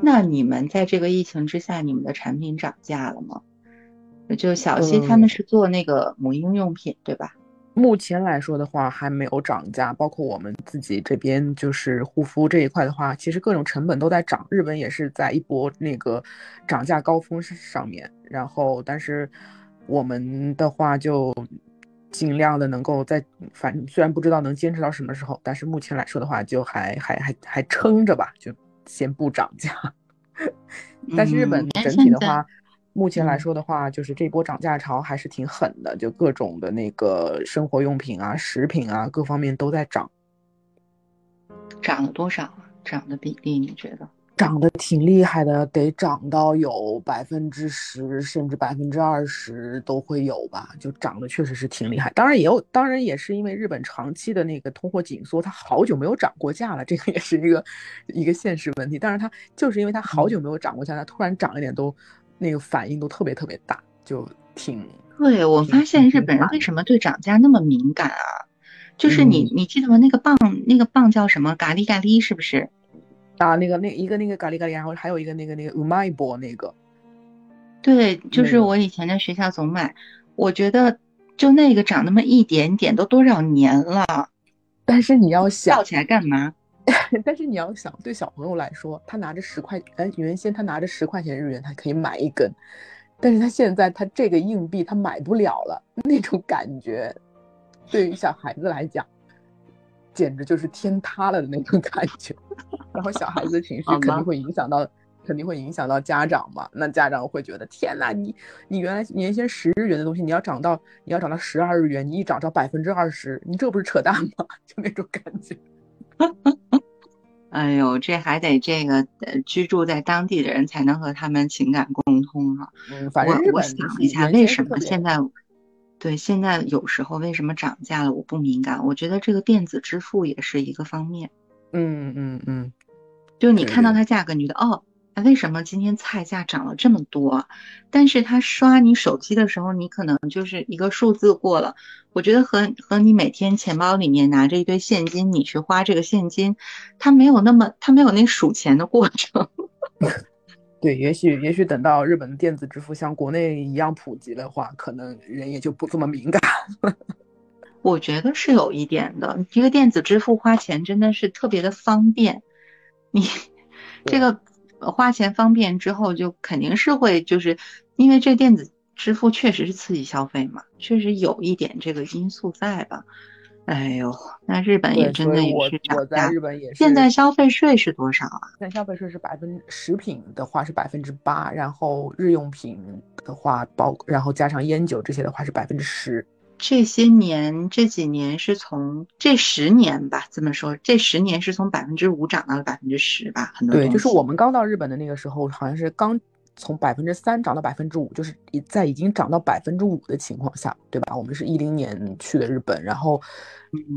那你们在这个疫情之下，你们的产品涨价了吗？就小溪他们是做那个母婴用品，对吧？目前来说的话，还没有涨价。包括我们自己这边，就是护肤这一块的话，其实各种成本都在涨。日本也是在一波那个涨价高峰上面。然后，但是我们的话就尽量的能够在，反正虽然不知道能坚持到什么时候，但是目前来说的话，就还还还还撑着吧，就先不涨价。但是日本整体的话。目前来说的话，就是这波涨价潮还是挺狠的，就各种的那个生活用品啊、食品啊，各方面都在涨。涨了多少啊？涨的比例你觉得？涨得挺厉害的，得涨到有百分之十，甚至百分之二十都会有吧？就涨得确实是挺厉害。当然也有，当然也是因为日本长期的那个通货紧缩，它好久没有涨过价了，这个也是一个一个现实问题。但是它就是因为它好久没有涨过价，它突然涨一点都。那个反应都特别特别大，就挺对。我发现日本人为什么对涨价那么敏感啊？就是你你记得吗？那个棒那个棒叫什么？咖喱咖喱是不是？啊，那个那一个那个咖喱咖喱，然后还有一个那个那个五麦波那个。对，就是我以前在学校总买。我觉得就那个长那么一点点，都多少年了。但是你要想，笑起来干嘛？但是你要想，对小朋友来说，他拿着十块，哎，原先他拿着十块钱日元，他可以买一根，但是他现在他这个硬币他买不了了，那种感觉，对于小孩子来讲，简直就是天塌了的那种感觉。然后小孩子的情绪肯定会影响到，肯定会影响到家长嘛。那家长会觉得，天哪，你你原来原先十日元的东西，你要涨到你要涨到十二日元，你一涨到百分之二十，你这不是扯淡吗？就那种感觉。哎呦，这还得这个呃，居住在当地的人才能和他们情感共通啊。嗯，反正我我想一下，为什么现在对现在有时候为什么涨价了？我不敏感，我觉得这个电子支付也是一个方面。嗯嗯嗯，就你看到它价格，你觉得哦。为什么今天菜价涨了这么多？但是他刷你手机的时候，你可能就是一个数字过了。我觉得和和你每天钱包里面拿着一堆现金，你去花这个现金，它没有那么，它没有那数钱的过程。对，也许也许等到日本的电子支付像国内一样普及的话，可能人也就不这么敏感。我觉得是有一点的，一个电子支付花钱真的是特别的方便。你 这个。花钱方便之后，就肯定是会，就是因为这电子支付确实是刺激消费嘛，确实有一点这个因素在吧？哎呦，那日本也真的也是涨价。日本也是。现在消费税是多少啊？现在消费税是百分，食品的话是百分之八，然后日用品的话包，然后加上烟酒这些的话是百分之十。这些年这几年是从这十年吧，这么说，这十年是从百分之五涨到了百分之十吧，很多对，就是我们刚到日本的那个时候，好像是刚从百分之三涨到百分之五，就是在已经涨到百分之五的情况下，对吧？我们是一零年去的日本，然后。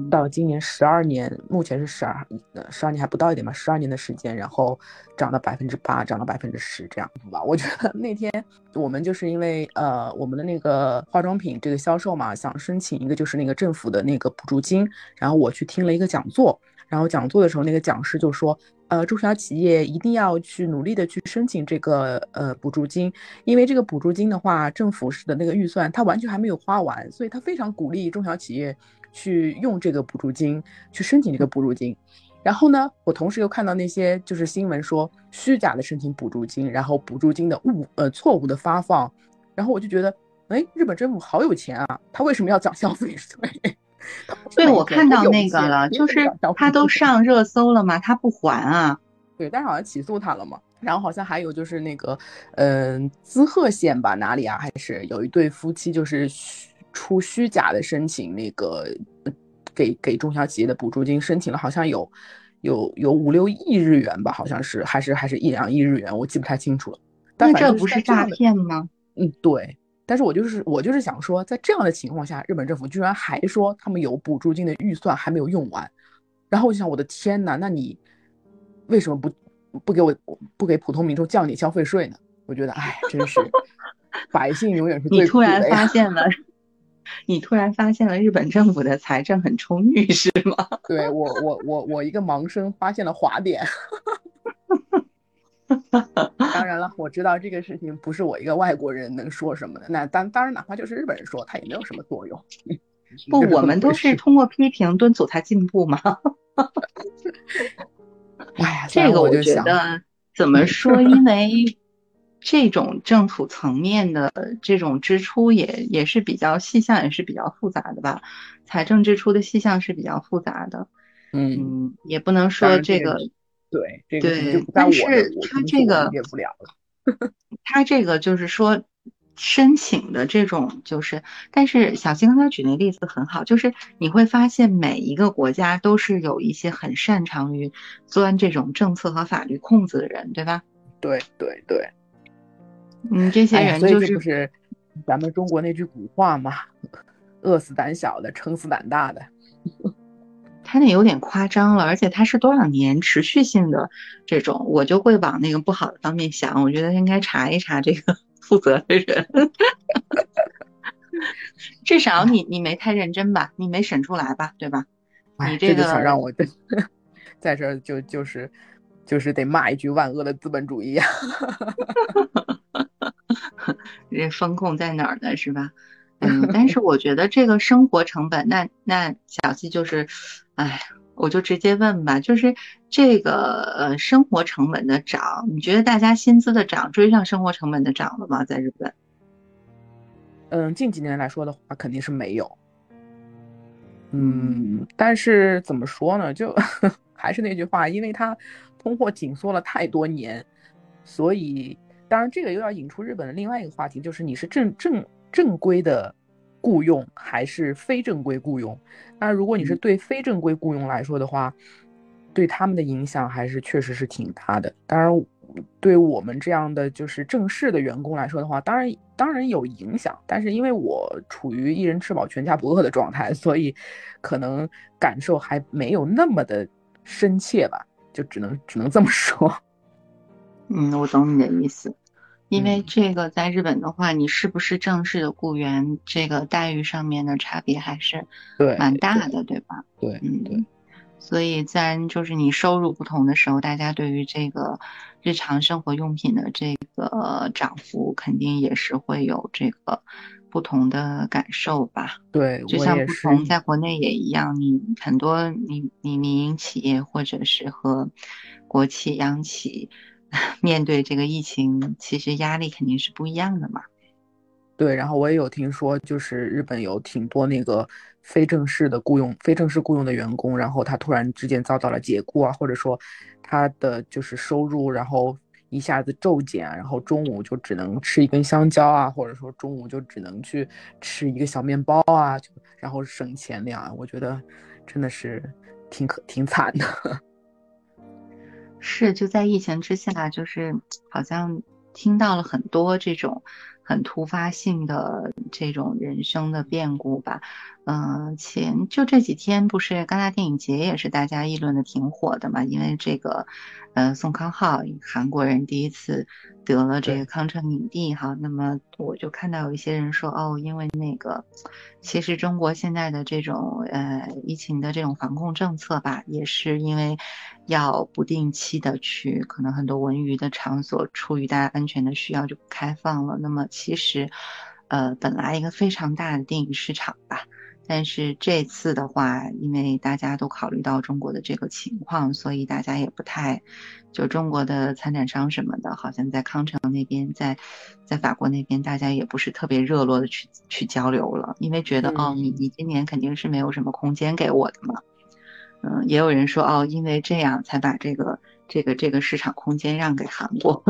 到今年十二年，目前是十二，十二年还不到一点吧，十二年的时间，然后涨到百分之八，涨到百分之十这样子吧。我觉得那天我们就是因为呃我们的那个化妆品这个销售嘛，想申请一个就是那个政府的那个补助金，然后我去听了一个讲座，然后讲座的时候那个讲师就说，呃中小企业一定要去努力的去申请这个呃补助金，因为这个补助金的话，政府是的那个预算它完全还没有花完，所以他非常鼓励中小企业。去用这个补助金去申请这个补助金，然后呢，我同时又看到那些就是新闻说虚假的申请补助金，然后补助金的误呃错误的发放，然后我就觉得，哎，日本政府好有钱啊，他为什么要涨消费税？对，我看到那个了，就是他都上热搜了吗？他不还啊？对，但是好像起诉他了嘛。然后好像还有就是那个，嗯，滋贺县吧，哪里啊？还是有一对夫妻就是。出虚假的申请，那个给给中小企业的补助金申请了，好像有有有五六亿日元吧，好像是还是还是一两亿日元，我记不太清楚了。但这不是诈骗吗？嗯，对。但是我就是我就是想说，在这样的情况下，日本政府居然还说他们有补助金的预算还没有用完，然后我就想，我的天呐，那你为什么不不给我不给普通民众降点消费税呢？我觉得，哎，真是百姓永远是最你突然发现了。你突然发现了日本政府的财政很充裕，是吗？对我，我，我，我一个盲生发现了滑点。然了，我知道这个事情不是我一个外国人能说什么的。那当当然，哪怕就是日本人说，他也没有什么作用。不，我们都是通过批评敦促他进步嘛。哎呀，这个我觉得怎么说？因为这种政府层面的这种支出也也是比较细项，也是比较复杂的吧。财政支出的细项是比较复杂的。嗯，也不能说这个。对，对，但是他这个不了了。他这个就是说。申请的这种就是，但是小新刚才举那例子很好，就是你会发现每一个国家都是有一些很擅长于钻这种政策和法律空子的人，对吧？对对对，嗯，这些人就是咱们中国那句古话嘛，“ 饿死胆小的，撑死胆大的”。他那有点夸张了，而且他是多少年持续性的这种，我就会往那个不好的方面想，我觉得应该查一查这个。负责的人，至少你你没太认真吧？你没审出来吧？对吧？你这个想让我在这就就是就是得骂一句万恶的资本主义呀！这风控在哪儿呢？是吧？嗯，但是我觉得这个生活成本，那那小七就是，哎。我就直接问吧，就是这个呃生活成本的涨，你觉得大家薪资的涨追上生活成本的涨了吗？在日本？嗯，近几年来说的话，肯定是没有。嗯，但是怎么说呢？就 还是那句话，因为它通货紧缩了太多年，所以当然这个又要引出日本的另外一个话题，就是你是正正正规的。雇佣还是非正规雇佣？那如果你是对非正规雇佣来说的话，对他们的影响还是确实是挺大的。当然，对我们这样的就是正式的员工来说的话，当然当然有影响。但是因为我处于一人吃饱全家不饿的状态，所以可能感受还没有那么的深切吧，就只能只能这么说。嗯，我懂你的意思。因为这个在日本的话，你是不是正式的雇员，这个待遇上面的差别还是对蛮大的，对吧？对，嗯对。所以自然就是你收入不同的时候，大家对于这个日常生活用品的这个涨幅，肯定也是会有这个不同的感受吧？对，就像不同在国内也一样，你很多你你民营企业或者是和国企央企。面对这个疫情，其实压力肯定是不一样的嘛。对，然后我也有听说，就是日本有挺多那个非正式的雇佣、非正式雇佣的员工，然后他突然之间遭到了解雇啊，或者说他的就是收入，然后一下子骤减，然后中午就只能吃一根香蕉啊，或者说中午就只能去吃一个小面包啊，就然后省钱那样，我觉得真的是挺可挺惨的。是，就在疫情之下，就是好像听到了很多这种很突发性的这种人生的变故吧。嗯，前就这几天不是戛纳电影节也是大家议论的挺火的嘛，因为这个，呃，宋康昊韩国人第一次得了这个康城影帝哈。那么我就看到有一些人说，哦，因为那个，其实中国现在的这种呃疫情的这种防控政策吧，也是因为要不定期的去可能很多文娱的场所出于大家安全的需要就不开放了。那么其实，呃，本来一个非常大的电影市场吧。但是这次的话，因为大家都考虑到中国的这个情况，所以大家也不太，就中国的参展商什么的，好像在康城那边，在在法国那边，大家也不是特别热络的去去交流了，因为觉得哦，你你今年肯定是没有什么空间给我的嘛。嗯，也有人说哦，因为这样才把这个这个这个市场空间让给韩国。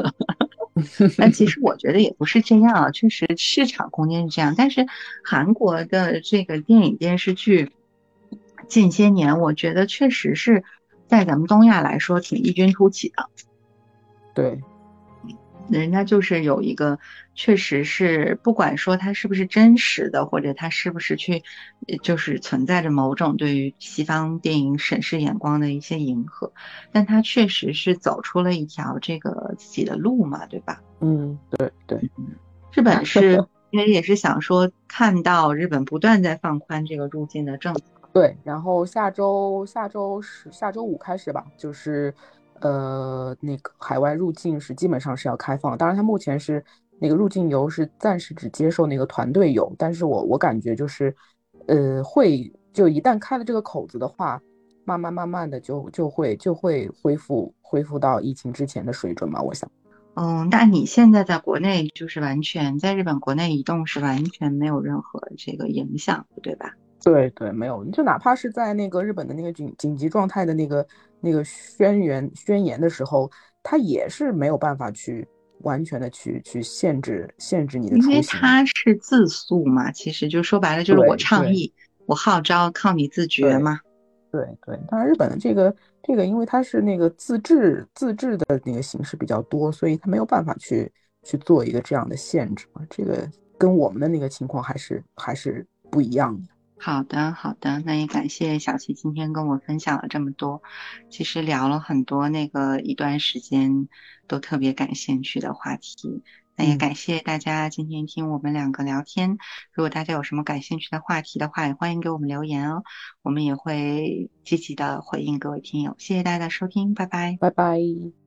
但其实我觉得也不是这样啊，确实市场空间是这样。但是韩国的这个电影电视剧，近些年我觉得确实是在咱们东亚来说挺异军突起的。对。人家就是有一个，确实是不管说它是不是真实的，或者它是不是去，就是存在着某种对于西方电影审视眼光的一些迎合，但它确实是走出了一条这个自己的路嘛，对吧？嗯，对对。日本是因为也是想说看到日本不断在放宽这个入境的政策。对，然后下周下周是下周五开始吧，就是。呃，那个海外入境是基本上是要开放，当然它目前是那个入境游是暂时只接受那个团队游，但是我我感觉就是，呃，会就一旦开了这个口子的话，慢慢慢慢的就就会就会恢复恢复到疫情之前的水准嘛，我想。嗯，那你现在在国内就是完全在日本国内移动是完全没有任何这个影响，对吧？对对，没有，就哪怕是在那个日本的那个紧紧急状态的那个那个宣言宣言的时候，他也是没有办法去完全的去去限制限制你的出行，因为它是自诉嘛，其实就说白了就是我倡议，我号召，靠你自觉嘛。对对，当然日本的这个这个，因为它是那个自治自治的那个形式比较多，所以它没有办法去去做一个这样的限制嘛。这个跟我们的那个情况还是还是不一样的。好的好的，那也感谢小齐今天跟我分享了这么多，其实聊了很多那个一段时间都特别感兴趣的话题。那也感谢大家今天听我们两个聊天。如果大家有什么感兴趣的话题的话，也欢迎给我们留言哦，我们也会积极的回应各位听友。谢谢大家的收听，拜拜，拜拜。